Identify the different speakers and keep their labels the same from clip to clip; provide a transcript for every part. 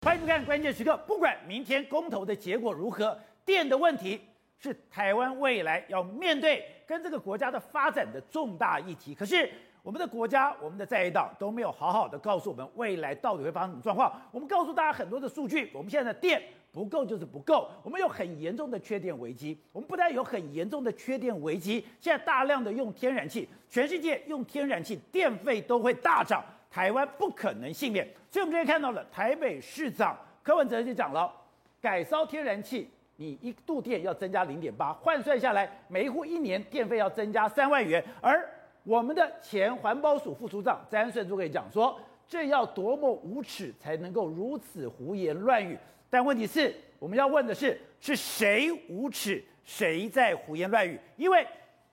Speaker 1: 欢迎收看关键时刻。不管明天公投的结果如何，电的问题是台湾未来要面对跟这个国家的发展的重大议题。可是我们的国家、我们的在野党都没有好好的告诉我们未来到底会发生什么状况。我们告诉大家很多的数据，我们现在的电不够就是不够。我们有很严重的缺电危机。我们不但有很严重的缺电危机，现在大量的用天然气，全世界用天然气电费都会大涨。台湾不可能幸免，所以我们今天看到了台北市长柯文哲就讲了，改烧天然气，你一度电要增加零点八，换算下来，每一户一年电费要增加三万元。而我们的前环保署副署长詹顺珠可以讲说，这要多么无耻才能够如此胡言乱语？但问题是，我们要问的是，是谁无耻，谁在胡言乱语？因为。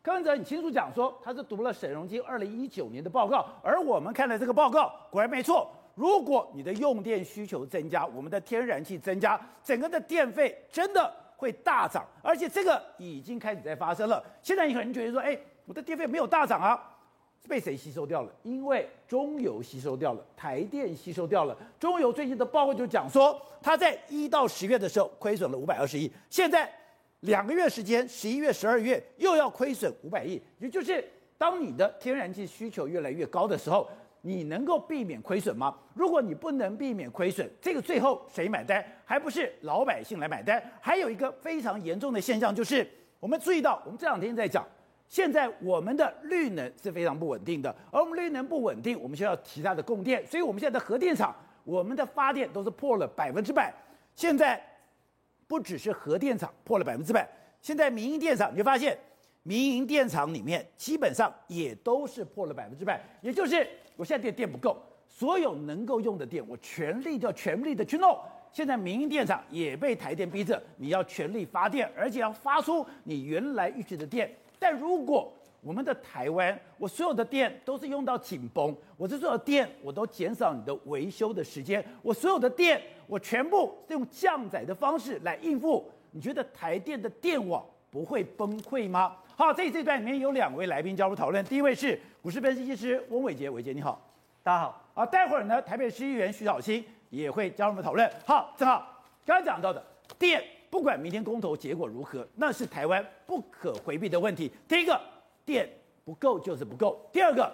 Speaker 1: 柯文哲很清楚讲说，他是读了沈荣津二零一九年的报告，而我们看了这个报告，果然没错。如果你的用电需求增加，我们的天然气增加，整个的电费真的会大涨，而且这个已经开始在发生了。现在你可能觉得说，哎，我的电费没有大涨啊，被谁吸收掉了？因为中油吸收掉了，台电吸收掉了。中油最近的报告就讲说，他在一到十月的时候亏损了五百二十亿，现在。两个月时间，十一月、十二月又要亏损五百亿，也就是当你的天然气需求越来越高的时候，你能够避免亏损吗？如果你不能避免亏损，这个最后谁买单？还不是老百姓来买单？还有一个非常严重的现象就是，我们注意到，我们这两天在讲，现在我们的绿能是非常不稳定的，而我们绿能不稳定，我们需要其他的供电，所以我们现在的核电厂，我们的发电都是破了百分之百，现在。不只是核电厂破了百分之百，现在民营电厂你就发现，民营电厂里面基本上也都是破了百分之百，也就是我现在电电不够，所有能够用的电我全力就要全力的去弄。现在民营电厂也被台电逼着，你要全力发电，而且要发出你原来预期的电。但如果我们的台湾，我所有的电都是用到紧绷，我这所有的电我都减少你的维修的时间，我所有的电我全部是用降载的方式来应付。你觉得台电的电网不会崩溃吗？好，这这段里面有两位来宾加入讨论，第一位是股市分析师翁伟杰，伟杰你好，
Speaker 2: 大家好。
Speaker 1: 啊，待会儿呢，台北市议员徐巧芯也会加入我们讨论。好，正好刚刚讲到的电，不管明天公投结果如何，那是台湾不可回避的问题。第一个。电不够就是不够。第二个，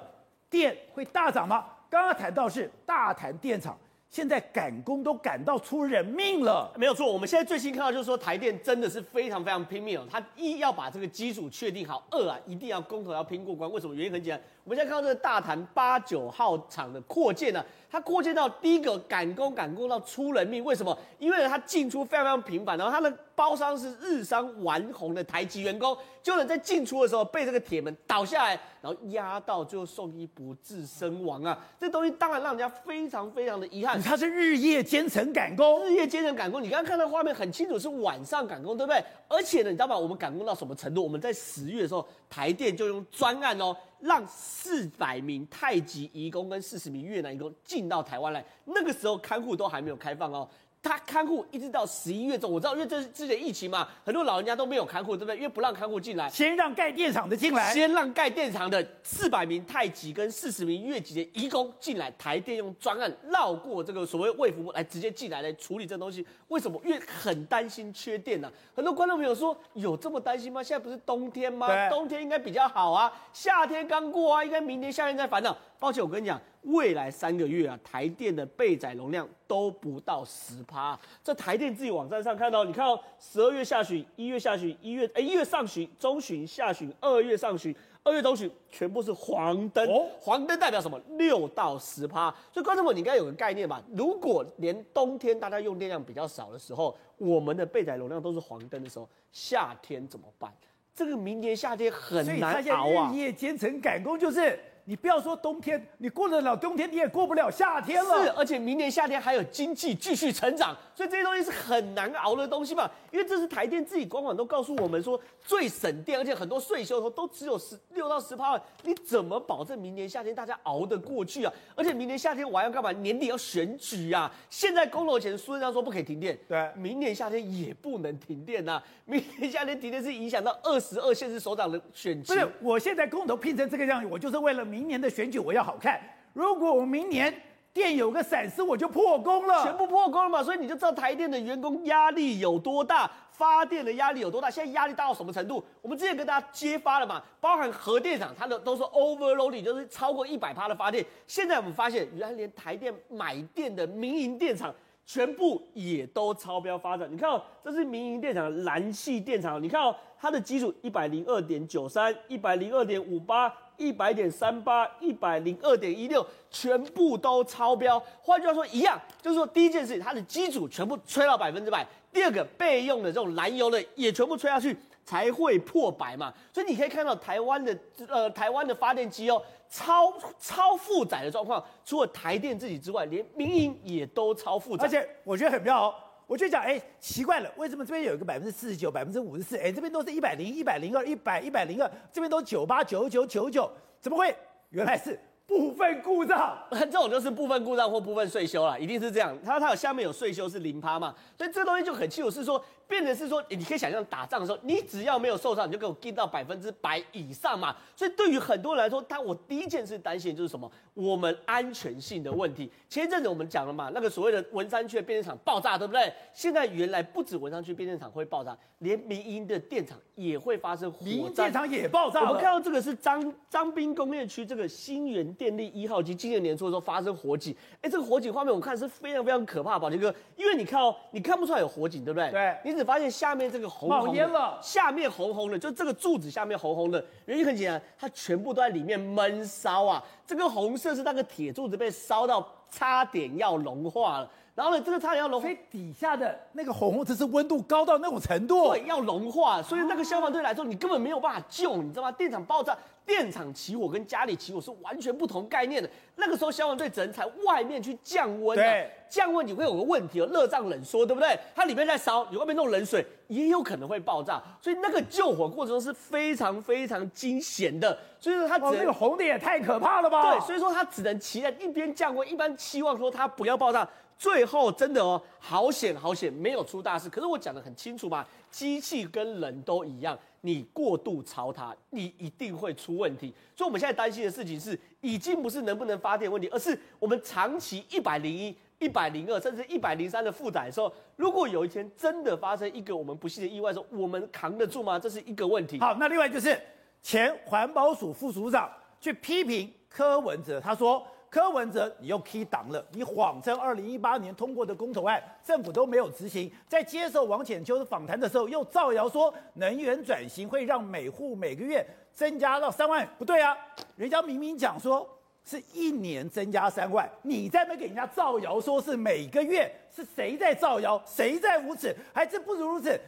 Speaker 1: 电会大涨吗？刚刚谈到是大谈电厂，现在赶工都赶到出人命了。
Speaker 2: 没有错，我们现在最新看到就是说台电真的是非常非常拼命哦。他一要把这个基础确定好，二啊一定要工头要拼过关。为什么？原因很简单，我们现在看到这个大潭八九号厂的扩建呢、它扩建到第一个赶工赶工到出人命。为什么？因为它进出非常非常频繁，然后它的。包商是日商丸红的台籍员工，就能在进出的时候被这个铁门倒下来，然后压到，最后送医不治身亡啊！这东西当然让人家非常非常的遗憾。
Speaker 1: 他是日夜兼程赶工，
Speaker 2: 日夜兼程赶工。你刚刚看到画面很清楚，是晚上赶工，对不对？而且呢，你知道吗？我们赶工到什么程度？我们在十月的时候，台电就用专案哦，让四百名太极移工跟四十名越南移工进到台湾来。那个时候看护都还没有开放哦。他看护一直到十一月中，我知道，因为这是之前疫情嘛，很多老人家都没有看护，对不对？因为不让看护进来，
Speaker 1: 先让盖电厂的进来，
Speaker 2: 先让盖电厂的四百名太极跟四十名越级的移工进来，台电用专案绕过这个所谓卫福部来直接进来来处理这东西。为什么？因为很担心缺电呐、啊。很多观众朋友说，有这么担心吗？现在不是冬天吗？冬天应该比较好啊，夏天刚过啊，应该明年夏天再烦恼。抱歉，我跟你讲。未来三个月啊，台电的备载容量都不到十趴。在台电自己网站上看到，你看到十二月下旬、一月下旬、一月哎一月上旬、中旬、下旬、二月上旬、二月中旬，全部是黄灯。哦、黄灯代表什么？六到十趴。所以观众们，你应该有个概念吧？如果连冬天大家用电量比较少的时候，我们的备载容量都是黄灯的时候，夏天怎么办？这个明年夏天很难熬啊！
Speaker 1: 日夜兼程赶工就是。你不要说冬天，你过得了冬天，你也过不了夏天了。
Speaker 2: 是，而且明年夏天还有经济继续成长，所以这些东西是很难熬的东西嘛。因为这是台电自己官网都告诉我们说最省电，而且很多税收都只有十六到十八万，你怎么保证明年夏天大家熬得过去啊？而且明年夏天我还要干嘛？年底要选举啊！现在公投前苏贞昌说不可以停电，
Speaker 1: 对，
Speaker 2: 明年夏天也不能停电呐。明年夏天停电是影响到二十二县市首长的选举。
Speaker 1: 不是，我现在公投拼成这个样子，我就是为了。明明年的选举我要好看。如果我明年电有个闪失我就破功了，
Speaker 2: 全部破功了嘛，所以你就知道台电的员工压力有多大，发电的压力有多大。现在压力大到什么程度？我们之前跟大家揭发了嘛，包含核电厂它的都是 overloading，就是超过一百趴的发电。现在我们发现，原来连台电买电的民营电厂。全部也都超标发展，你看哦，这是民营电厂兰气电厂，你看哦，它的基础一百零二点九三、一百零二点五八、一百点三八、一百零二点一六，全部都超标。换句话说，一样，就是说第一件事，它的基础全部吹到百分之百；第二个备用的这种燃油的也全部吹下去。才会破百嘛，所以你可以看到台湾的呃台湾的发电机哦，超超负载的状况，除了台电自己之外，连民营也都超负载。
Speaker 1: 而且我觉得很妙哦，我就讲哎奇怪了，为什么这边有一个百分之四十九、百分之五十四，哎这边都是一百零一百零二、一百一百零二，这边都九八九九九九，怎么会？原来是。部分故障，
Speaker 2: 这种就是部分故障或部分税修啦，一定是这样。它它有下面有税修是零趴嘛，所以这东西就很清楚，是说变成是说，你可以想象打仗的时候，你只要没有受伤，你就给我 get 到百分之百以上嘛。所以对于很多人来说，他我第一件事担心就是什么？我们安全性的问题。前一阵子我们讲了嘛，那个所谓的文山区的变电厂爆炸，对不对？现在原来不止文山区变电厂会爆炸，连民营的电厂也会发生火灾，
Speaker 1: 民营电厂也爆炸。
Speaker 2: 我们看到这个是张张滨工业区这个新源。电力一号机今年年初的时候发生火警，哎，这个火警画面我看是非常非常可怕，宝杰哥，因为你看哦，你看不出来有火警，对不对？
Speaker 1: 对，
Speaker 2: 你只发现下面这个红红的下面红红的，就这个柱子下面红红的，原因很简单，它全部都在里面闷烧啊，这个红色是那个铁柱子被烧到差点要融化了。然后呢，这个差点要融化，
Speaker 1: 所以底下的那个红红，只是温度高到那种程度，
Speaker 2: 对，要融化，所以那个消防队来说，你根本没有办法救，你知道吗？电厂爆炸，电厂起火跟家里起火是完全不同概念的。那个时候消防队只能在外面去降温，
Speaker 1: 对，
Speaker 2: 降温你会有个问题哦，热胀冷缩，对不对？它里面在烧，你外面弄冷水，也有可能会爆炸，所以那个救火过程中是非常非常惊险的。所以说它只能，
Speaker 1: 这个红的也太可怕了吧？
Speaker 2: 对，所以说它只能骑在一边降温，一般期望说它不要爆炸。最后真的哦，好险好险，没有出大事。可是我讲的很清楚嘛，机器跟人都一样，你过度操它，你一定会出问题。所以我们现在担心的事情是，已经不是能不能发电问题，而是我们长期一百零一、一百零二，甚至一百零三的负载的时候，如果有一天真的发生一个我们不幸的意外的时候，我们扛得住吗？这是一个问题。
Speaker 1: 好，那另外就是前环保署副署长去批评柯文哲，他说。柯文哲，你又 key 党了，你谎称二零一八年通过的公投案，政府都没有执行。在接受王浅秋的访谈的时候，又造谣说能源转型会让每户每个月增加到三万，不对啊，人家明明讲说是一年增加三万，你在那给人家造谣说是每个月，是谁在造谣？谁在无耻？还是不如如此？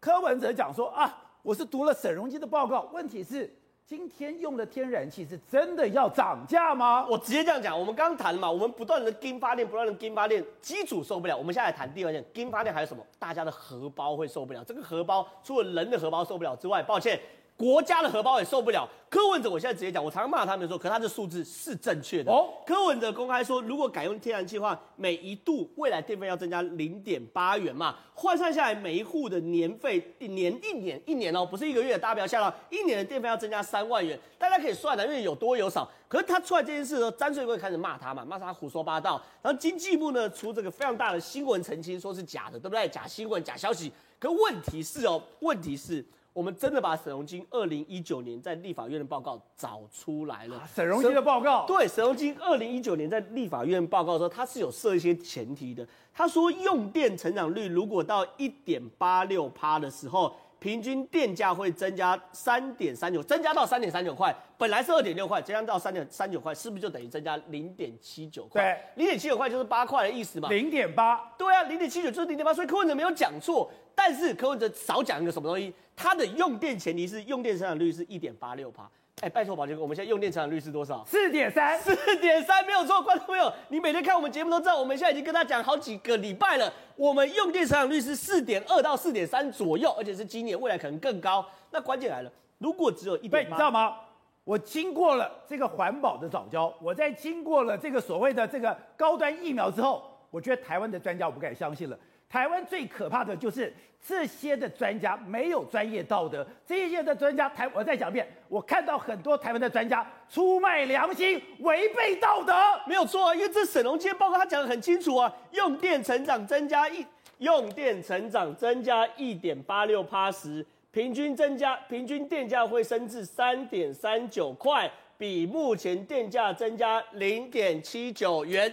Speaker 1: 柯文哲讲说啊，我是读了沈荣基的报告，问题是。今天用的天然气是真的要涨价吗？
Speaker 2: 我直接这样讲，我们刚谈了嘛，我们不断的跟发电，不断的跟发电，机组受不了。我们现在来谈第二件，跟发电还有什么？大家的荷包会受不了。这个荷包除了人的荷包受不了之外，抱歉。国家的荷包也受不了。柯文哲，我现在直接讲，我常常骂他们说，可他的数字是正确的。哦，柯文哲公开说，如果改用天然气的话，每一度未来电费要增加零点八元嘛，换算下来，每一户的年费一年一年一年哦，不是一个月，大家不要吓到，一年的电费要增加三万元，大家可以算的，因为有多有少。可是他出来这件事的时候，詹瑞贵开始骂他嘛，骂他胡说八道。然后经济部呢出这个非常大的新闻澄清，说是假的，对不对？假新闻、假消息。可问题是哦，问题是。我们真的把沈荣金二零一九年在立法院的报告找出来了。
Speaker 1: 沈荣金的报告，
Speaker 2: 对，沈荣金二零一九年在立法院报告的时候，他是有设一些前提的。他说，用电成长率如果到一点八六趴的时候，平均电价会增加三点三九，增加到三点三九块，本来是二点六块，增加到三点三九块，是不是就等于增加零点七九块？
Speaker 1: 对，
Speaker 2: 零点七九块就是八块的意思嘛。
Speaker 1: 零点八，
Speaker 2: 对啊，零点七九就是零点八，所以柯文哲没有讲错。但是柯文哲少讲一个什么东西？他的用电前提是用电生产率是一点八六帕。哎，拜托宝杰哥，我们现在用电生产率是多少？
Speaker 1: 四点三，
Speaker 2: 四点三没有错。观众朋友，你每天看我们节目都知道，我们现在已经跟他讲好几个礼拜了。我们用电生产率是四点二到四点三左右，而且是今年未来可能更高。那关键来了，如果只有一点，
Speaker 1: 你知道吗？我经过了这个环保的早教，我在经过了这个所谓的这个高端疫苗之后，我觉得台湾的专家我不敢相信了。台湾最可怕的就是这些的专家没有专业道德，这些的专家台，我再讲一遍，我看到很多台湾的专家出卖良心，违背道德，
Speaker 2: 没有错啊，因为这沈荣津报告他讲得很清楚啊，用电成长增加一，用电成长增加一点八六趴时，平均增加平均电价会升至三点三九块，比目前电价增加零点七九元。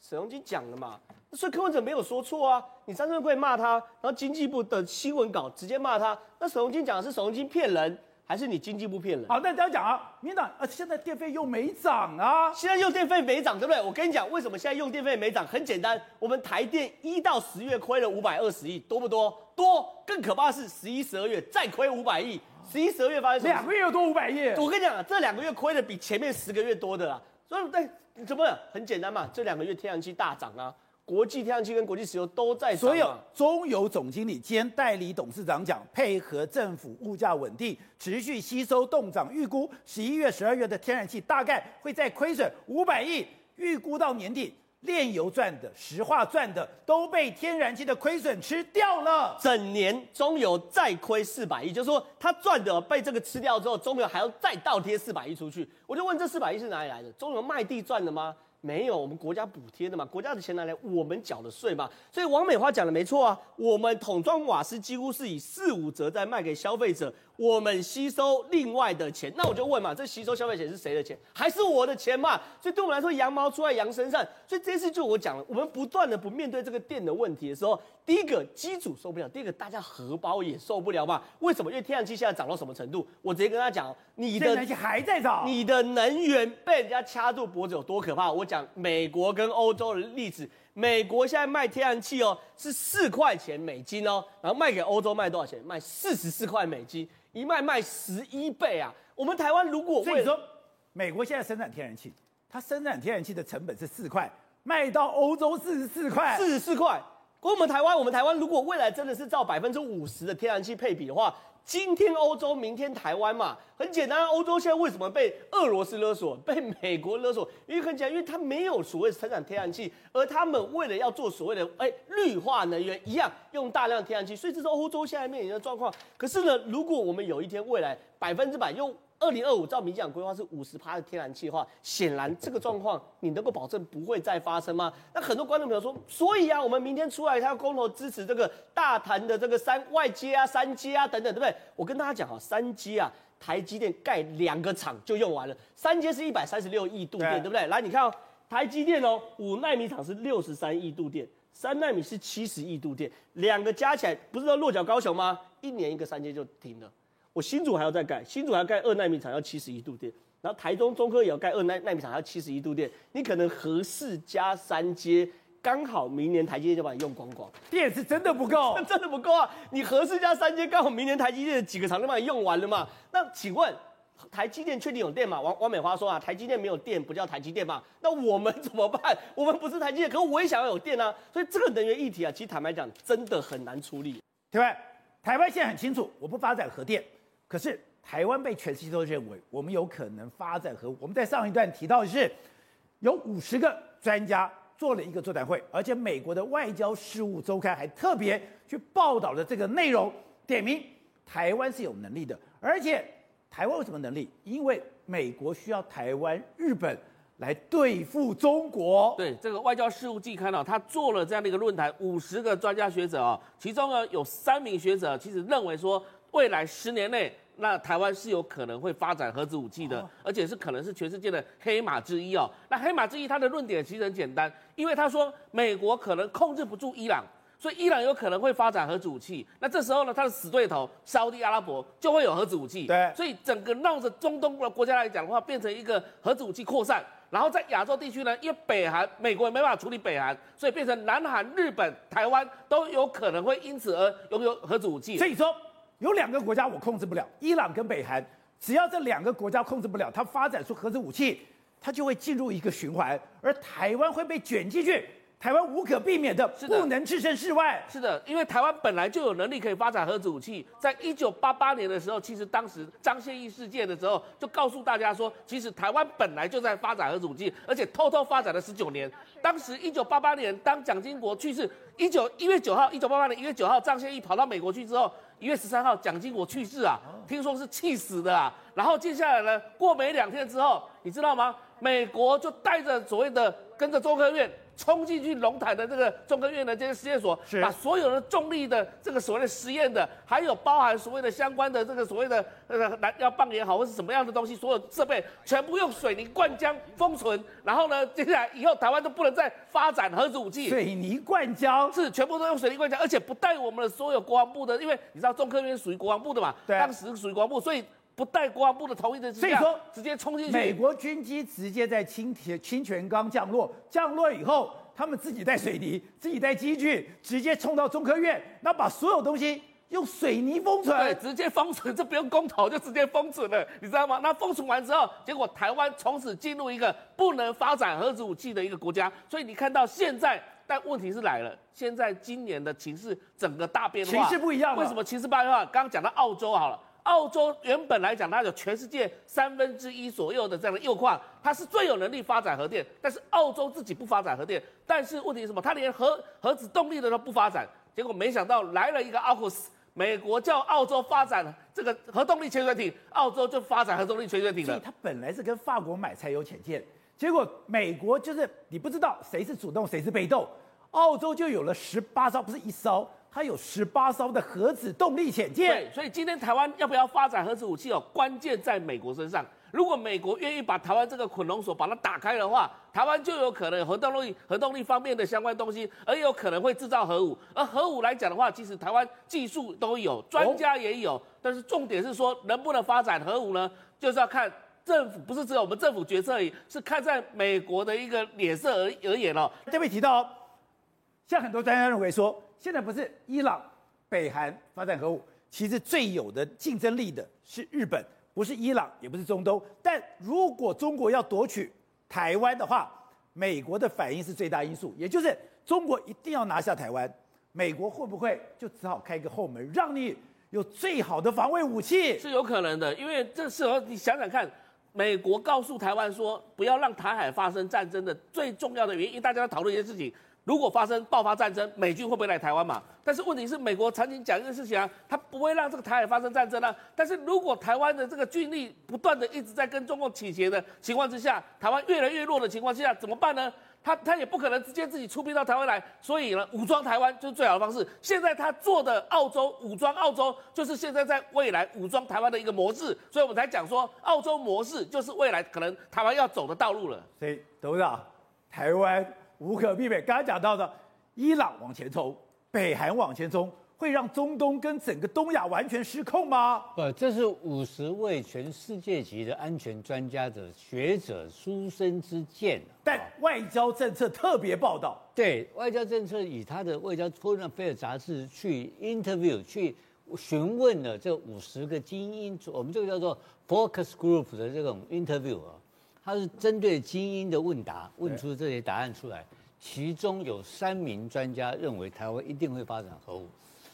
Speaker 2: 沈荣津讲了嘛。所以柯文哲没有说错啊，你张振辉骂他，然后经济部的新闻稿直接骂他，那沈荣金讲的是沈荣金骗人，还是你经济部骗人？
Speaker 1: 好，那这样讲啊，民党啊，现在电费又没涨啊，
Speaker 2: 现在用电费没涨，对不对？我跟你讲，为什么现在用电费没涨？很简单，我们台电一到十月亏了五百二十亿，多不多？多。更可怕的是十一、十二月再亏五百亿，十一、十二月发生什么？
Speaker 1: 两个月又多五百亿。
Speaker 2: 我跟你讲，啊这两个月亏的比前面十个月多的啦。所以对，怎么？很简单嘛，这两个月天然气大涨啊。国际天然气跟国际石油都在涨，
Speaker 1: 所有中油总经理兼代理董事长讲，配合政府物价稳定，持续吸收冻涨，预估十一月、十二月的天然气大概会再亏损五百亿，预估到年底炼油赚的、石化赚的都被天然气的亏损吃掉了，
Speaker 2: 整年中油再亏四百亿，就是说他赚的被这个吃掉之后，中油还要再倒贴四百亿出去。我就问这四百亿是哪里来的？中油卖地赚的吗？没有，我们国家补贴的嘛，国家的钱拿来我们缴的税嘛，所以王美花讲的没错啊，我们桶装瓦斯几乎是以四五折在卖给消费者。我们吸收另外的钱，那我就问嘛，这吸收消费钱是谁的钱？还是我的钱嘛？所以对我们来说，羊毛出在羊身上。所以这次就我讲了，我们不断的不面对这个电的问题的时候，第一个机组受不了，第二个大家荷包也受不了嘛。为什么？因为天然气现在涨到什么程度？我直接跟他讲，你的天
Speaker 1: 然气还在涨，
Speaker 2: 你的能源被人家掐住脖子有多可怕？我讲美国跟欧洲的例子，美国现在卖天然气哦是四块钱美金哦，然后卖给欧洲卖多少钱？卖四十四块美金。一卖卖十一倍啊！我们台湾如果
Speaker 1: 所以说，美国现在生产天然气，它生产天然气的成本是四块，卖到欧洲四十四块，
Speaker 2: 四十四块。我们台湾，我们台湾如果未来真的是照百分之五十的天然气配比的话。今天欧洲，明天台湾嘛，很简单。欧洲现在为什么被俄罗斯勒索，被美国勒索？因为很简单，因为它没有所谓生产天然气，而他们为了要做所谓的哎绿化能源，一样用大量天然气，所以这是欧洲现在面临的状况。可是呢，如果我们有一天未来百分之百用。二零二五照民进党规划是五十趴的天然气的话，显然这个状况你能够保证不会再发生吗？那很多观众朋友说，所以啊，我们明天出来他要公投支持这个大潭的这个三外接啊、三接啊等等，对不对？我跟大家讲啊，三接啊，台积电盖两个厂就用完了，三接是一百三十六亿度电，对，对不对？来，你看哦，台积电哦，五纳米厂是六十三亿度电，三纳米是七十亿度电，两个加起来不是都落脚高雄吗？一年一个三接就停了。我新竹还要再盖，新竹还要盖二耐米厂，要七十一度电，然后台中中科也要盖二奈奈米厂，要七十一度电。你可能核四加三阶，刚好明年台积电就把你用光光。
Speaker 1: 电是真的不够，
Speaker 2: 真的不够啊！你核四加三阶，刚好明年台积电的几个厂就把你用完了嘛？那请问台积电确定有电吗？王王美花说啊，台积电没有电不叫台积电嘛？那我们怎么办？我们不是台积电，可是我也想要有电啊！所以这个能源议题啊，其实坦白讲，真的很难处理。
Speaker 1: 对吧？台湾现在很清楚，我不发展核电。可是台湾被全世界都认为我们有可能发展核武。我们在上一段提到的是，有五十个专家做了一个座谈会，而且美国的外交事务周刊还特别去报道了这个内容，点名台湾是有能力的。而且台湾有什么能力？因为美国需要台湾、日本来对付中国。
Speaker 3: 对，这个外交事务季刊啊，他做了这样的一个论坛，五十个专家学者啊，其中呢有三名学者其实认为说，未来十年内。那台湾是有可能会发展核子武器的，而且是可能是全世界的黑马之一哦。那黑马之一，他的论点其实很简单，因为他说美国可能控制不住伊朗，所以伊朗有可能会发展核子武器。那这时候呢，他的死对头沙乌地阿拉伯就会有核子武器。
Speaker 1: 对，
Speaker 3: 所以整个绕着中东的国家来讲的话，变成一个核子武器扩散。然后在亚洲地区呢，因为北韩美国也没办法处理北韩，所以变成南韩、日本、台湾都有可能会因此而拥有核子武器。
Speaker 1: 所以说。有两个国家我控制不了，伊朗跟北韩，只要这两个国家控制不了，它发展出核子武器，它就会进入一个循环，而台湾会被卷进去。台湾无可避免的
Speaker 3: 是
Speaker 1: 不能置身事外。
Speaker 3: 是的，因为台湾本来就有能力可以发展核子武器。在一九八八年的时候，其实当时张宪义事件的时候，就告诉大家说，其实台湾本来就在发展核子武器，而且偷偷发展了十九年。当时一九八八年，当蒋经国去世，一九一月九号，一九八八年一月九号，张宪义跑到美国去之后，一月十三号，蒋经国去世啊，听说是气死的啊。然后接下来呢，过没两天之后，你知道吗？美国就带着所谓的跟着中科院。冲进去龙潭的这个中科院的这些实验所，把所有的重力的这个所谓的实验的，还有包含所谓的相关的这个所谓的呃燃料棒也好，或是什么样的东西，所有设备全部用水泥灌浆封存。然后呢，接下来以后台湾都不能再发展核子武器。
Speaker 1: 水泥灌浆
Speaker 3: 是全部都用水泥灌浆，而且不带我们的所有国防部的，因为你知道中科院属于国防部的嘛，
Speaker 1: 对，
Speaker 3: 当时属于国防部，所以不带国防部的同意的之下，
Speaker 1: 所以说
Speaker 3: 直接冲进去。
Speaker 1: 美国军机直接在清田清泉岗降落，降落以后。他们自己带水泥，自己带机具，直接冲到中科院，那把所有东西用水泥封存，
Speaker 3: 对，直接封存，这不用公投就直接封存了，你知道吗？那封存完之后，结果台湾从此进入一个不能发展核子武器的一个国家。所以你看到现在，但问题是来了，现在今年的情势整个大变化，
Speaker 1: 情势不一样了。
Speaker 3: 为什么情势不一样？刚刚讲到澳洲好了。澳洲原本来讲，它有全世界三分之一左右的这样的铀矿，它是最有能力发展核电。但是澳洲自己不发展核电，但是问题是什么？它连核核子动力的都不发展。结果没想到来了一个奥库斯，美国叫澳洲发展这个核动力潜水艇，澳洲就发展核动力潜水艇了。
Speaker 1: 所以它本来是跟法国买柴油潜舰，结果美国就是你不知道谁是主动谁是被动，澳洲就有了十八艘，不是一艘。它有十八艘的核子动力潜舰，
Speaker 3: 对，所以今天台湾要不要发展核子武器哦？关键在美国身上。如果美国愿意把台湾这个捆龙锁把它打开的话，台湾就有可能有核动力、核动力方面的相关东西，而有可能会制造核武。而核武来讲的话，其实台湾技术都有，专家也有，但是重点是说能不能发展核武呢？就是要看政府，不是只有我们政府决策而已，是看在美国的一个脸色而而言哦。
Speaker 1: 这边提到，像很多专家认为说。现在不是伊朗、北韩发展核武，其实最有的竞争力的是日本，不是伊朗，也不是中东。但如果中国要夺取台湾的话，美国的反应是最大因素，也就是中国一定要拿下台湾，美国会不会就只好开一个后门，让你有最好的防卫武器？
Speaker 3: 是有可能的，因为这时候你想想看，美国告诉台湾说不要让台海发生战争的最重要的原因，大家要讨论一件事情。如果发生爆发战争，美军会不会来台湾嘛？但是问题是，美国曾经讲一件事情啊，他不会让这个台海发生战争啊。但是如果台湾的这个军力不断的一直在跟中共倾斜的情况之下，台湾越来越弱的情况之下，怎么办呢？他他也不可能直接自己出兵到台湾来，所以呢，武装台湾就是最好的方式。现在他做的澳洲武装澳洲，就是现在在未来武装台湾的一个模式。所以我们才讲说，澳洲模式就是未来可能台湾要走的道路了。
Speaker 1: 所以董事长，台湾。无可避免，刚才讲到的，伊朗往前冲，北韩往前冲，会让中东跟整个东亚完全失控吗？
Speaker 4: 不，这是五十位全世界级的安全专家的学者书生之见。
Speaker 1: 但外交政策特别报道，
Speaker 4: 对外交政策以他的外交《福兰菲尔》杂志去 interview 去询问了这五十个精英，我们这个叫做 focus group 的这种 interview 啊。它是针对精英的问答问出这些答案出来，其中有三名专家认为台湾一定会发展核武，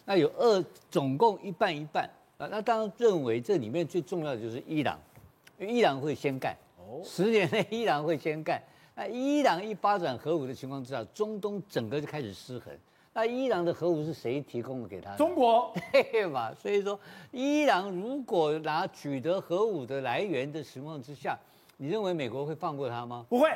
Speaker 4: 那有二总共一半一半啊，那当然认为这里面最重要的就是伊朗，因为伊朗会先干，十年内伊朗会先干，那伊朗一发展核武的情况之下，中东整个就开始失衡，那伊朗的核武是谁提供给他？
Speaker 1: 中国，
Speaker 4: 对嘛？所以说，伊朗如果拿取得核武的来源的情况之下。你认为美国会放过他吗？
Speaker 1: 不会，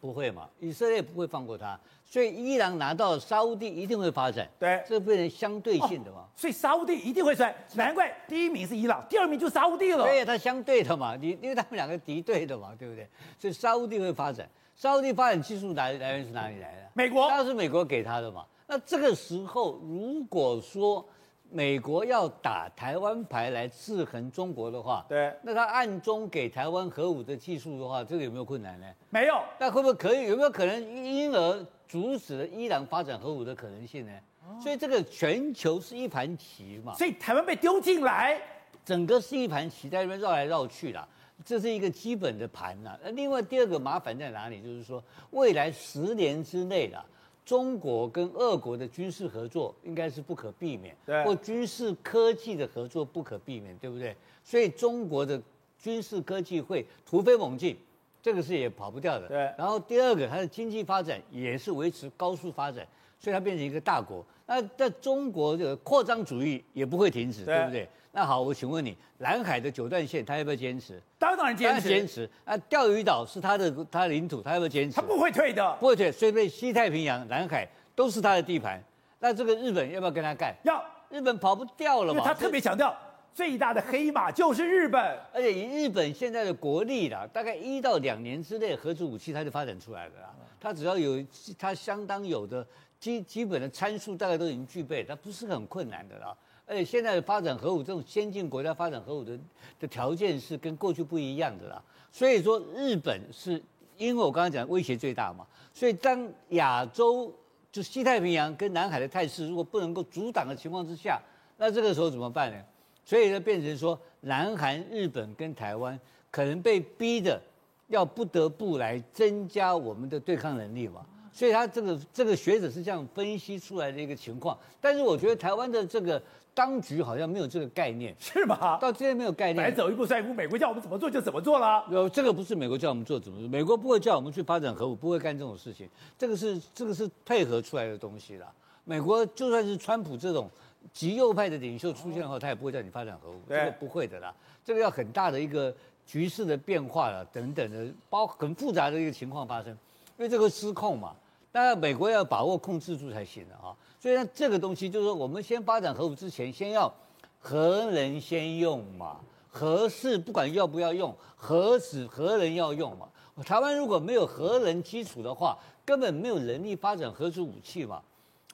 Speaker 4: 不会嘛？以色列不会放过他，所以伊朗拿到沙乌地一定会发展。
Speaker 1: 对，
Speaker 4: 这变成相对性的嘛。哦、
Speaker 1: 所以沙乌地一定会衰，难怪第一名是伊朗，第二名就沙乌地了。
Speaker 4: 对，它相对的嘛，你因为他们两个敌对的嘛，对不对？所以沙乌地会发展，沙乌地发展技术来来源是哪里来的？
Speaker 1: 美国，
Speaker 4: 当然是美国给他的嘛。那这个时候如果说。美国要打台湾牌来制衡中国的话，
Speaker 1: 对，
Speaker 4: 那他暗中给台湾核武的技术的话，这个有没有困难呢？
Speaker 1: 没有。
Speaker 4: 那会不会可以？有没有可能因而阻止了伊朗发展核武的可能性呢？哦、所以这个全球是一盘棋嘛。
Speaker 1: 所以台湾被丢进来，
Speaker 4: 整个是一盘棋在那边绕来绕去啦，这是一个基本的盘啦。那另外第二个麻烦在哪里？就是说未来十年之内啦。中国跟俄国的军事合作应该是不可避免，
Speaker 1: 对，
Speaker 4: 或军事科技的合作不可避免，对不对？所以中国的军事科技会突飞猛进，这个是也跑不掉的。
Speaker 1: 对。
Speaker 4: 然后第二个，它的经济发展也是维持高速发展，所以它变成一个大国。那在中国的扩张主义也不会停止，对，对不对？那好，我请问你，南海的九段线，他要不要坚持？
Speaker 1: 当然坚持。
Speaker 4: 坚持。那钓鱼岛是他的他的领土，他要不要坚持？
Speaker 1: 他不会退的，
Speaker 4: 不会退。所以西太平洋、南海都是他的地盘。那这个日本要不要跟他干？
Speaker 1: 要。
Speaker 4: 日本跑不掉了嘛？
Speaker 1: 他特别强调，最大的黑马就是日本。
Speaker 4: 而且以日本现在的国力啦，大概一到两年之内，核子武器它就发展出来了啦。它只要有它相当有的基基本的参数，大概都已经具备，它不是很困难的啦。而且现在的发展核武这种先进国家发展核武的的条件是跟过去不一样的啦，所以说日本是因为我刚刚讲威胁最大嘛，所以当亚洲就西太平洋跟南海的态势如果不能够阻挡的情况之下，那这个时候怎么办呢？所以呢变成说南韩、日本跟台湾可能被逼的要不得不来增加我们的对抗能力嘛，所以他这个这个学者是这样分析出来的一个情况，但是我觉得台湾的这个。当局好像没有这个概念，
Speaker 1: 是吗？
Speaker 4: 到今天没有概念，
Speaker 1: 来走一步算一步。美国叫我们怎么做就怎么做了。
Speaker 4: 有这个不是美国叫我们做怎么做，美国不会叫我们去发展核武，不会干这种事情。这个是这个是配合出来的东西啦。美国就算是川普这种极右派的领袖出现后，他也不会叫你发展核武，这个不会的啦。这个要很大的一个局势的变化了，等等的，包很复杂的一个情况发生，因为这个失控嘛。当然美国要把握控制住才行的啊。所以呢，这个东西就是说，我们先发展核武之前，先要核能先用嘛，核四不管要不要用，核子核能要用嘛。台湾如果没有核能基础的话，根本没有能力发展核子武器嘛。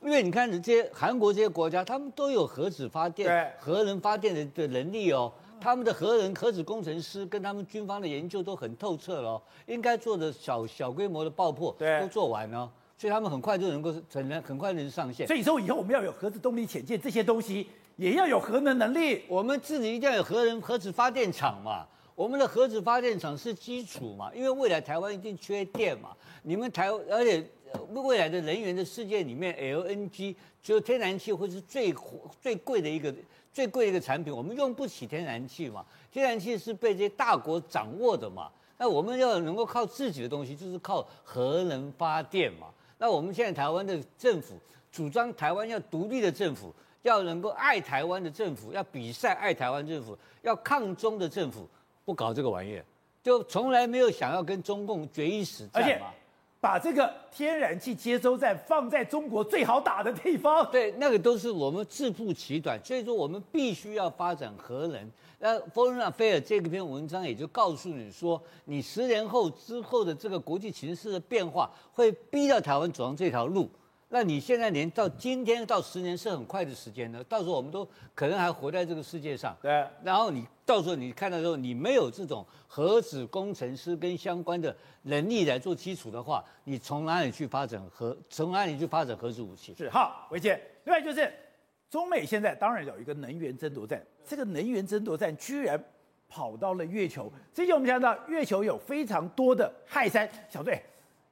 Speaker 4: 因为你看这些韩国这些国家，他们都有核子发电、核能发电的的能力哦。他们的核能核子工程师跟他们军方的研究都很透彻了哦，应该做的小小规模的爆破都做完了。所以他们很快就能够很能很快能上线。
Speaker 1: 所以说以后我们要有核子动力潜舰这些东西，也要有核能能力。
Speaker 4: 我们自己一定要有核能核子发电厂嘛。我们的核子发电厂是基础嘛，因为未来台湾一定缺电嘛。你们台而且未来的能源的世界里面，LNG 就天然气会是最最贵的一个最贵的一个产品。我们用不起天然气嘛，天然气是被这些大国掌握的嘛。那我们要能够靠自己的东西，就是靠核能发电嘛。那我们现在台湾的政府主张台湾要独立的政府，要能够爱台湾的政府，要比赛爱台湾政府，要抗中的政府，不搞这个玩意儿，就从来没有想要跟中共决一死战嘛。
Speaker 1: 把这个天然气接收站放在中国最好打的地方，
Speaker 4: 对，那个都是我们自负其短，所以说我们必须要发展核能。那 Foreign Affairs 这篇文章也就告诉你说，你十年后之后的这个国际形势的变化，会逼到台湾走上这条路。那你现在连到今天到十年是很快的时间呢，到时候我们都可能还活在这个世界上。
Speaker 1: 对。
Speaker 4: 然后你到时候你看到时候，你没有这种核子工程师跟相关的能力来做基础的话，你从哪里去发展核？从哪里去发展核子武器？
Speaker 1: 是。好，维杰。另外就是。中美现在当然有一个能源争夺战，这个能源争夺战居然跑到了月球。之前我们讲到月球有非常多的氦三，小队，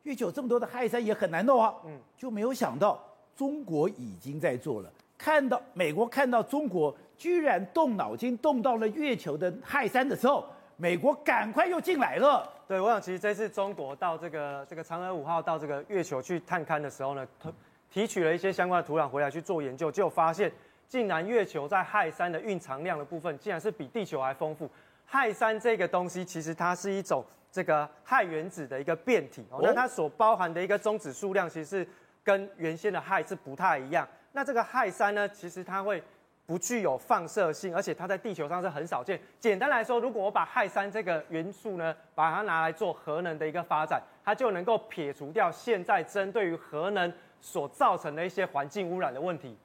Speaker 1: 月球这么多的氦三也很难弄啊，嗯，就没有想到中国已经在做了。看到美国看到中国居然动脑筋动到了月球的氦三的时候，美国赶快又进来了。
Speaker 5: 对，我想其实这次中国到这个这个嫦娥五号到这个月球去探勘的时候呢，提取了一些相关的土壤回来去做研究，结果发现，竟然月球在氦三的蕴藏量的部分，竟然是比地球还丰富。氦三这个东西，其实它是一种这个氦原子的一个变体哦，那它所包含的一个中子数量，其实是跟原先的氦是不太一样。那这个氦三呢，其实它会不具有放射性，而且它在地球上是很少见。简单来说，如果我把氦三这个元素呢，把它拿来做核能的一个发展，它就能够撇除掉现在针对于核能。所造成的一些环境污染的问题，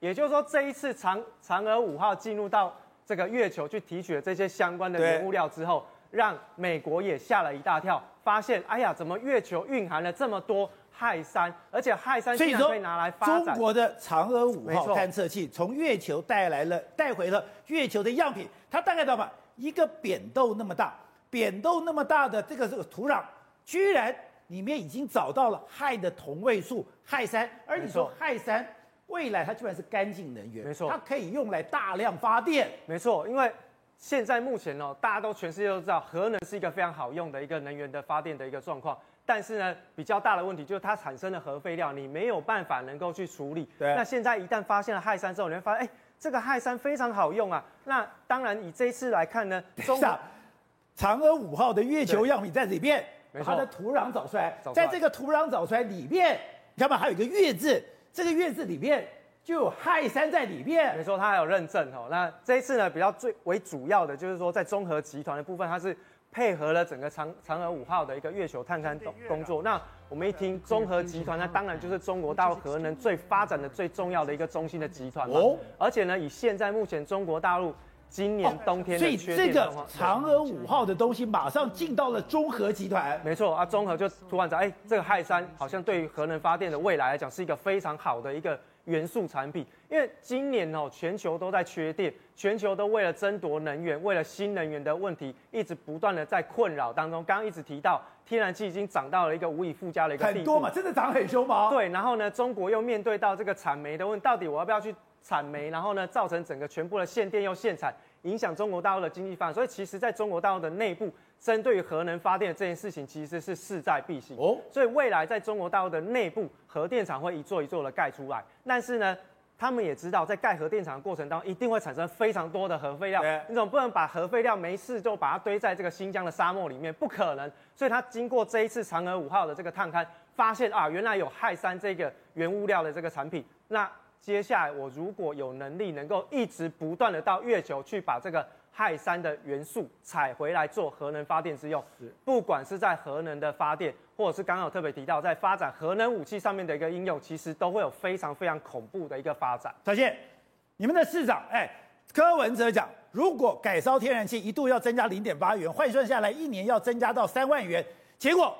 Speaker 5: 也就是说，这一次嫦嫦娥五号进入到这个月球去提取了这些相关的原物料之后，让美国也吓了一大跳，发现，哎呀，怎么月球蕴含了这么多氦三，而且氦三竟然可以拿来发展。
Speaker 1: 中国的嫦娥五号探测器从月球带来了，带回了月球的样品，它大概知道吧？一个扁豆那么大，扁豆那么大的这个这个土壤，居然里面已经找到了氦的同位素氦三，而你说氦三未来它居然是干净能源，
Speaker 5: 没错，
Speaker 1: 它可以用来大量发电，
Speaker 5: 没错，因为现在目前哦，大家都全世界都知道核能是一个非常好用的一个能源的发电的一个状况，但是呢，比较大的问题就是它产生的核废料你没有办法能够去处理。
Speaker 1: 对，
Speaker 5: 那现在一旦发现了氦三之后，你会发现，哎，这个氦三非常好用啊。那当然以这一次来看呢，中
Speaker 1: 国嫦娥五号的月球样品在里面。它的土壤找出来，在这个土壤找出来里面，你看嘛，还有一个月字，这个月字里面就有氦三在里面。
Speaker 5: 没错，它还有认证哦。那这一次呢，比较最为主要的就是说，在中核集团的部分，它是配合了整个嫦嫦娥五号的一个月球探勘工工作。那我们一听中核集团，那当然就是中国大陆核能最发展的最重要的一个中心的集团嘛。哦。而且呢，以现在目前中国大陆。今年冬天的，
Speaker 1: 哦，所以这个嫦娥五号的东西马上进到了中核集团。
Speaker 5: 没错啊，中核就突然讲，哎，这个氦三好像对于核能发电的未来来讲是一个非常好的一个元素产品。因为今年哦，全球都在缺电，全球都为了争夺能源，为了新能源的问题，一直不断的在困扰当中。刚刚一直提到，天然气已经涨到了一个无以复加的一个地步。
Speaker 1: 很多嘛，真的涨很凶吗？
Speaker 5: 对，然后呢，中国又面对到这个产煤的问题，到底我要不要去？产煤，然后呢，造成整个全部的限电又限产，影响中国大陆的经济发展。所以，其实在中国大陆的内部，针对于核能发电的这件事情，其实是势在必行。哦，所以未来在中国大陆的内部，核电厂会一座一座的盖出来。但是呢，他们也知道，在盖核电厂的过程当中，一定会产生非常多的核废料。你总不能把核废料没事就把它堆在这个新疆的沙漠里面，不可能。所以，他经过这一次嫦娥五号的这个探勘，发现啊，原来有氦三这个原物料的这个产品。那接下来，我如果有能力能够一直不断的到月球去把这个氦三的元素采回来做核能发电之用，是不管是在核能的发电，或者是刚刚有特别提到在发展核能武器上面的一个应用，其实都会有非常非常恐怖的一个发展。
Speaker 1: 首先，你们的市长，哎，柯文哲讲，如果改烧天然气一度要增加零点八元，换算下来一年要增加到三万元，结果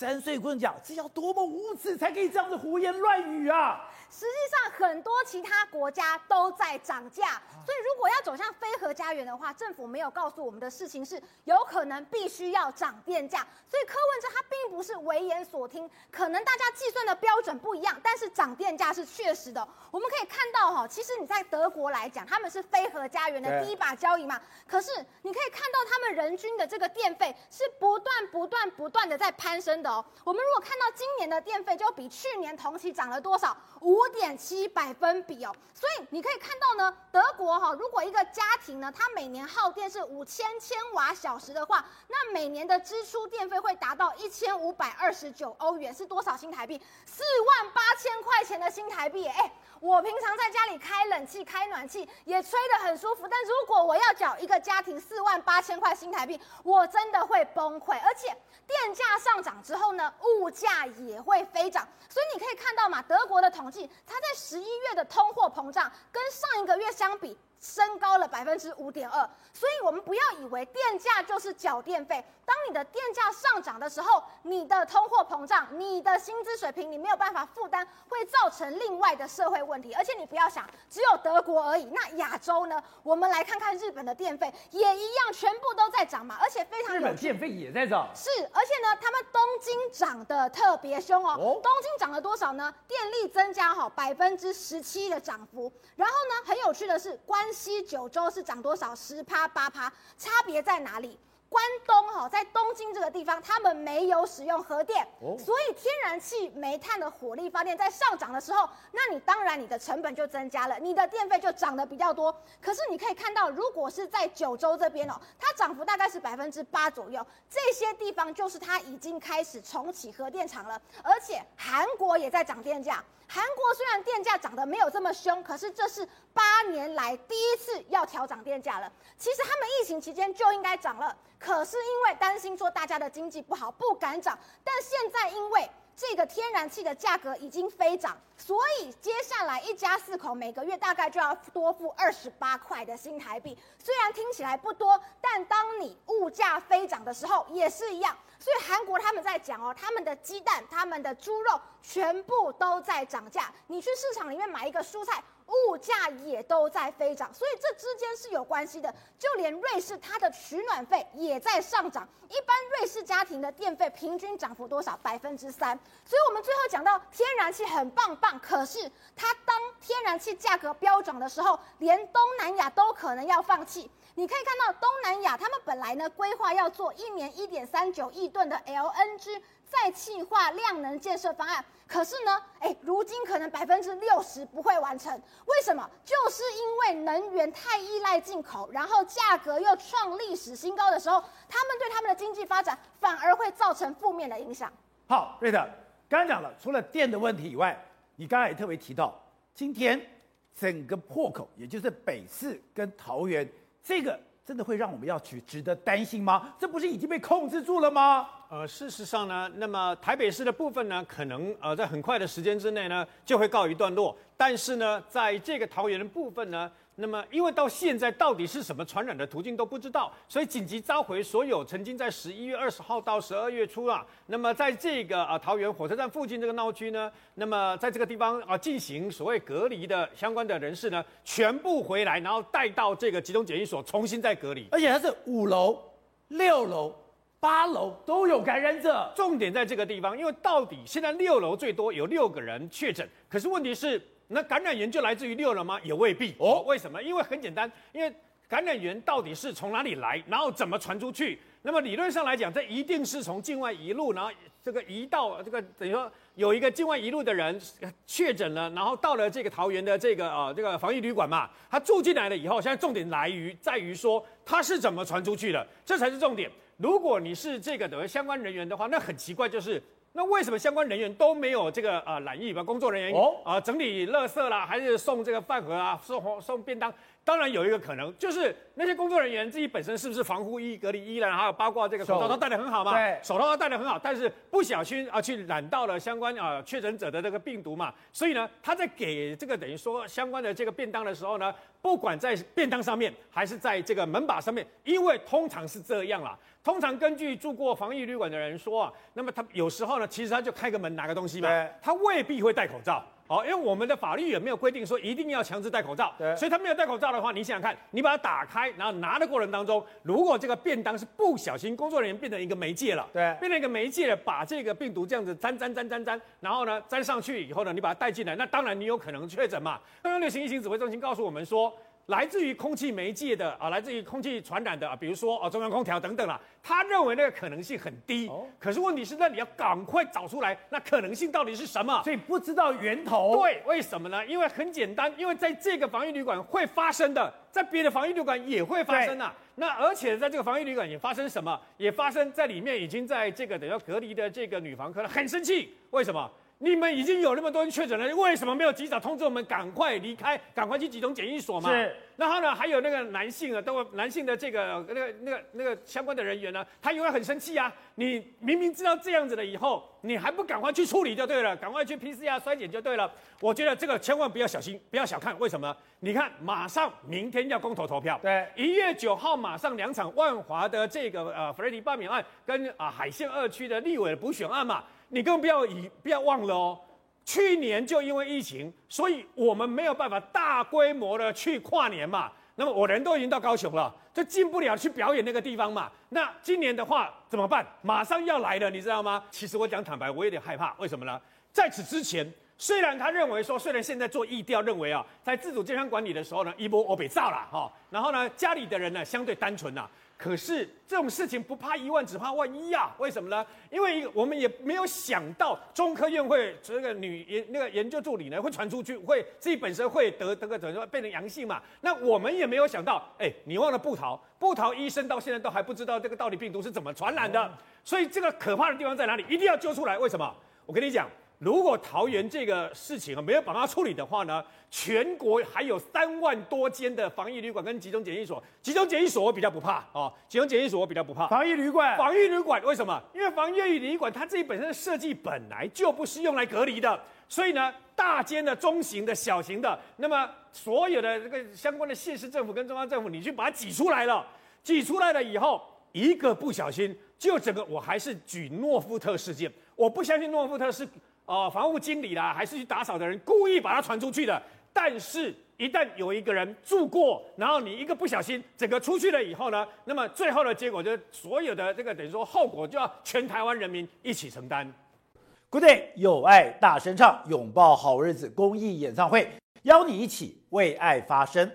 Speaker 1: 詹穗棍讲，这要多么无耻才可以这样子胡言乱语啊！
Speaker 6: 实际上，很多其他国家都在涨价，所以如果要走向非核家园的话，政府没有告诉我们的事情是，有可能必须要涨电价。所以柯文哲他并不是危言所听，可能大家计算的标准不一样，但是涨电价是确实的。我们可以看到哈，其实你在德国来讲，他们是非核家园的第一把交椅嘛，可是你可以看到他们人均的这个电费是不断不断不断的在攀升的哦。我们如果看到今年的电费，就比去年同期涨了多少？五。点七百分比哦，所以你可以看到呢，德国哈，如果一个家庭呢，它每年耗电是五千千瓦小时的话，那每年的支出电费会达到一千五百二十九欧元，是多少新台币？四万八千块钱的新台币哎、我平常在家里开冷气、开暖气也吹得很舒服，但如果我要缴一个家庭四万八千块新台币，我真的会崩溃，而且。电价上涨之后呢，物价也会飞涨，所以你可以看到嘛，德国的统计，它在十一月的通货膨胀跟上一个月相比。升高了百分之五点二，所以我们不要以为电价就是缴电费。当你的电价上涨的时候，你的通货膨胀，你的薪资水平你没有办法负担，会造成另外的社会问题。而且你不要想，只有德国而已。那亚洲呢？我们来看看日本的电费也一样，全部都在涨嘛，而且非常。
Speaker 1: 日本电费也在涨。
Speaker 6: 是，而且呢，他们东京涨得特别凶哦。哦。东京涨了多少呢？电力增加哈百分之十七的涨幅。然后呢，很有趣的是关。西九州是涨多少？十趴八趴，差别在哪里？关东哈，在东京这个地方，他们没有使用核电，所以天然气、煤炭的火力发电在上涨的时候，那你当然你的成本就增加了，你的电费就涨得比较多。可是你可以看到，如果是在九州这边哦，它涨幅大概是百分之八左右，这些地方就是它已经开始重启核电厂了，而且韩国也在涨电价。韩国虽然电价涨得没有这么凶，可是这是八年来第一次要调涨电价了。其实他们疫情期间就应该涨了，可是因为担心说大家的经济不好，不敢涨。但现在因为这个天然气的价格已经飞涨，所以接下来一家四口每个月大概就要多付二十八块的新台币。虽然听起来不多，但当你物价飞涨的时候也是一样。所以韩国他们在讲哦，他们的鸡蛋、他们的猪肉全部都在涨价。你去市场里面买一个蔬菜，物价也都在飞涨，所以这之间是有关系的。就连瑞士它的取暖费也在上涨，一般瑞士家庭的电费平均涨幅多少？百分之三。所以我们最后讲到天然气很棒棒，可是它当天然气价格飙涨的时候，连东南亚都可能要放弃。你可以看到东南亚，他们本来呢规划要做一年一点三九亿吨的 LNG 再气化量能建设方案，可是呢，哎，如今可能百分之六十不会完成。为什么？就是因为能源太依赖进口，然后价格又创历史新高的时候，他们对他们的经济发展反而会造成负面的影响。
Speaker 1: 好，瑞德，刚刚讲了，除了电的问题以外，你刚刚也特别提到，今天整个破口，也就是北市跟桃园。这个真的会让我们要去值得担心吗？这不是已经被控制住了吗？
Speaker 7: 呃，事实上呢，那么台北市的部分呢，可能呃在很快的时间之内呢就会告一段落。但是呢，在这个桃园的部分呢。那么，因为到现在到底是什么传染的途径都不知道，所以紧急召回所有曾经在十一月二十号到十二月初啊，那么在这个啊桃园火车站附近这个闹区呢，那么在这个地方啊进行所谓隔离的相关的人士呢，全部回来，然后带到这个集中检疫所重新再隔离，
Speaker 1: 而且它是五楼、六楼、八楼都有感染者。
Speaker 7: 重点在这个地方，因为到底现在六楼最多有六个人确诊，可是问题是。那感染源就来自于六楼吗？也未必哦。为什么？因为很简单，因为感染源到底是从哪里来，然后怎么传出去？那么理论上来讲，这一定是从境外一路，然后这个移到这个等于说有一个境外一路的人确诊了，然后到了这个桃园的这个呃这个防疫旅馆嘛，他住进来了以后，现在重点来于在于说他是怎么传出去的，这才是重点。如果你是这个等于相关人员的话，那很奇怪就是。那为什么相关人员都没有这个呃染疫吧？工作人员哦啊、呃、整理垃圾啦，还是送这个饭盒啊，送送便当？当然有一个可能，就是那些工作人员自己本身是不是防护衣、隔离衣了，还有包括这个口罩都戴得很好嘛？对，手套都戴得很好，但是不小心啊去染到了相关啊确诊者的这个病毒嘛，所以呢，他在给这个等于说相关的这个便当的时候呢，不管在便当上面还是在这个门把上面，因为通常是这样啦。通常根据住过防疫旅馆的人说啊，那么他有时候呢，其实他就开个门拿个东西嘛，他未必会戴口罩。好，因为我们的法律也没有规定说一定要强制戴口罩，所以他没有戴口罩的话，你想想看，你把它打开，然后拿的过程当中，如果这个便当是不小心工作人员变成一个媒介了，对，变成一个媒介了，把这个病毒这样子沾沾沾沾沾，然后呢沾上去以后呢，你把它带进来，那当然你有可能确诊嘛。中央流行疫情指挥中心告诉我们说。来自于空气媒介的啊，来自于空气传染的啊，比如说啊中央空调等等啦，他认为那个可能性很低。哦。可是问题是，那你要赶快找出来，那可能性到底是什么？
Speaker 1: 所以不知道源头。
Speaker 7: 对，为什么呢？因为很简单，因为在这个防疫旅馆会发生的，在别的防疫旅馆也会发生啊。那而且在这个防疫旅馆也发生什么？也发生在里面已经在这个等于隔离的这个女房客了，很生气。为什么？你们已经有那么多人确诊了，为什么没有及早通知我们赶快离开，赶快去集中检疫所嘛？是。然后呢，还有那个男性啊，都男性的这个那个那个那个相关的人员呢，他因为很生气啊。你明明知道这样子了以后，你还不赶快去处理就对了，赶快去 PCR 筛检就对了。我觉得这个千万不要小心，不要小看。为什么？你看，马上明天要公投投票，对，一月九号马上两场万华的这个呃弗雷迪罢免案跟啊、呃、海线二区的立委的补选案嘛。你更不要以不要忘了哦，去年就因为疫情，所以我们没有办法大规模的去跨年嘛。那么我人都已经到高雄了，就进不了去表演那个地方嘛。那今年的话怎么办？马上要来了，你知道吗？其实我讲坦白，我有点害怕。为什么呢？在此之前，虽然他认为说，虽然现在做疫调认为啊，在自主健康管理的时候呢，一波我被炸了哈。然后呢，家里的人呢相对单纯呐。可是这种事情不怕一万，只怕万一呀、啊？为什么呢？因为我们也没有想到中科院会这个女研那个研究助理呢会传出去，会自己本身会得得个怎么说变成阳性嘛？那我们也没有想到，哎，你忘了布桃，布桃医生到现在都还不知道这个到底病毒是怎么传染的，所以这个可怕的地方在哪里？一定要揪出来。为什么？我跟你讲。如果桃园这个事情啊没有把它处理的话呢，全国还有三万多间的防疫旅馆跟集中检疫所。集中检疫所我比较不怕哦，集中检疫所我比较不怕。
Speaker 1: 防疫旅馆，
Speaker 7: 防疫旅馆为什么？因为防疫旅馆它自己本身的设计本来就不是用来隔离的，所以呢，大间的、中型的、小型的，那么所有的这个相关的县市政府跟中央政府，你去把它挤出来了，挤出来了以后，一个不小心就整个，我还是举诺夫特事件，我不相信诺夫特是。哦，房屋经理啦，还是去打扫的人故意把它传出去的，但是，一旦有一个人住过，然后你一个不小心，整个出去了以后呢，那么最后的结果就是所有的这个等于说后果就要全台湾人民一起承担。
Speaker 1: Good day，有爱大声唱，拥抱好日子公益演唱会，邀你一起为爱发声。